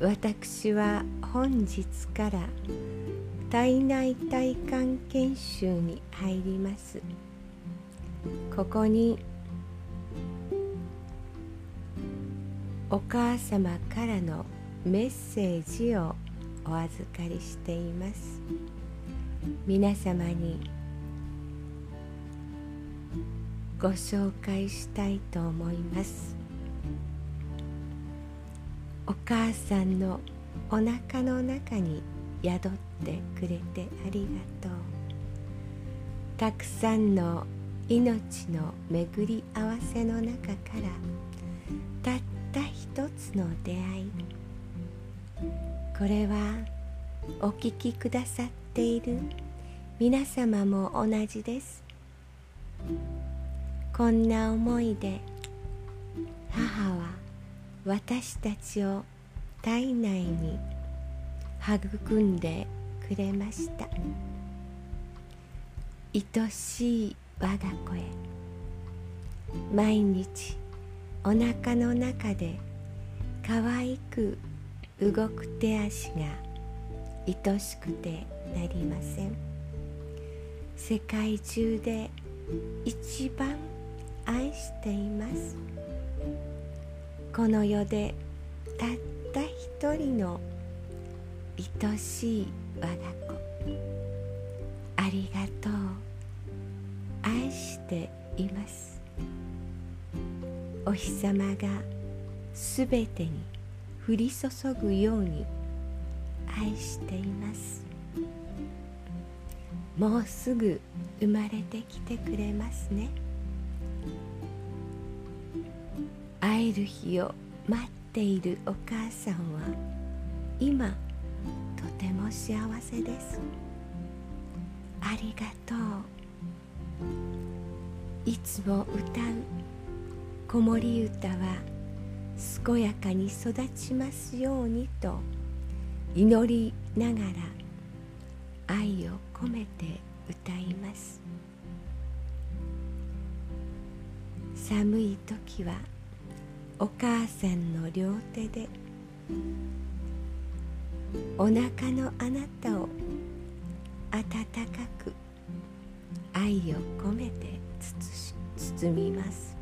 私は本日から体内体感研修に入ります。ここにお母様からのメッセージをお預かりしています。皆様にご紹介したいと思います。お母さんのお腹の中に宿ってくれてありがとうたくさんの命の巡り合わせの中からたった一つの出会いこれはお聞きくださっている皆様も同じです。こんな思いで母は私たちを体内に育んでくれました。愛しい我が子へ。毎日おなかの中で可愛く動く手足が愛しくてなりません。世界中で一番愛しています。この世でたった一人の愛しい我が子。ありがとう。愛しています。お日様がすべてに降り注ぐように愛しています。もうすぐ生まれてきてくれますね。会える日を待っているお母さんは今とても幸せです。ありがとう。いつも歌う子守歌は健やかに育ちますようにと祈りながら愛を込めて歌います。寒い時はお母さんの両手でお腹のあなたを温かく愛を込めて包みます。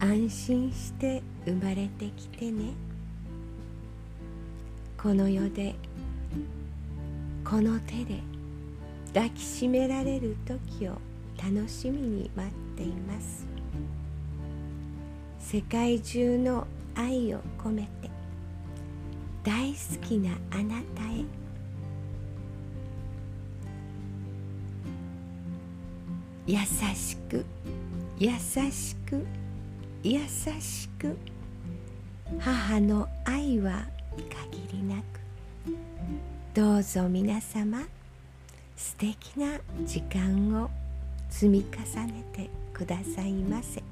安心して生まれてきてね。この世でこの手で抱きしめられる時を楽しみに待っています。世界中の愛を込めて大好きなあなたへ優しく優しく優しく母の愛は限りなくどうぞ皆様素敵な時間を積み重ねてくださいませ。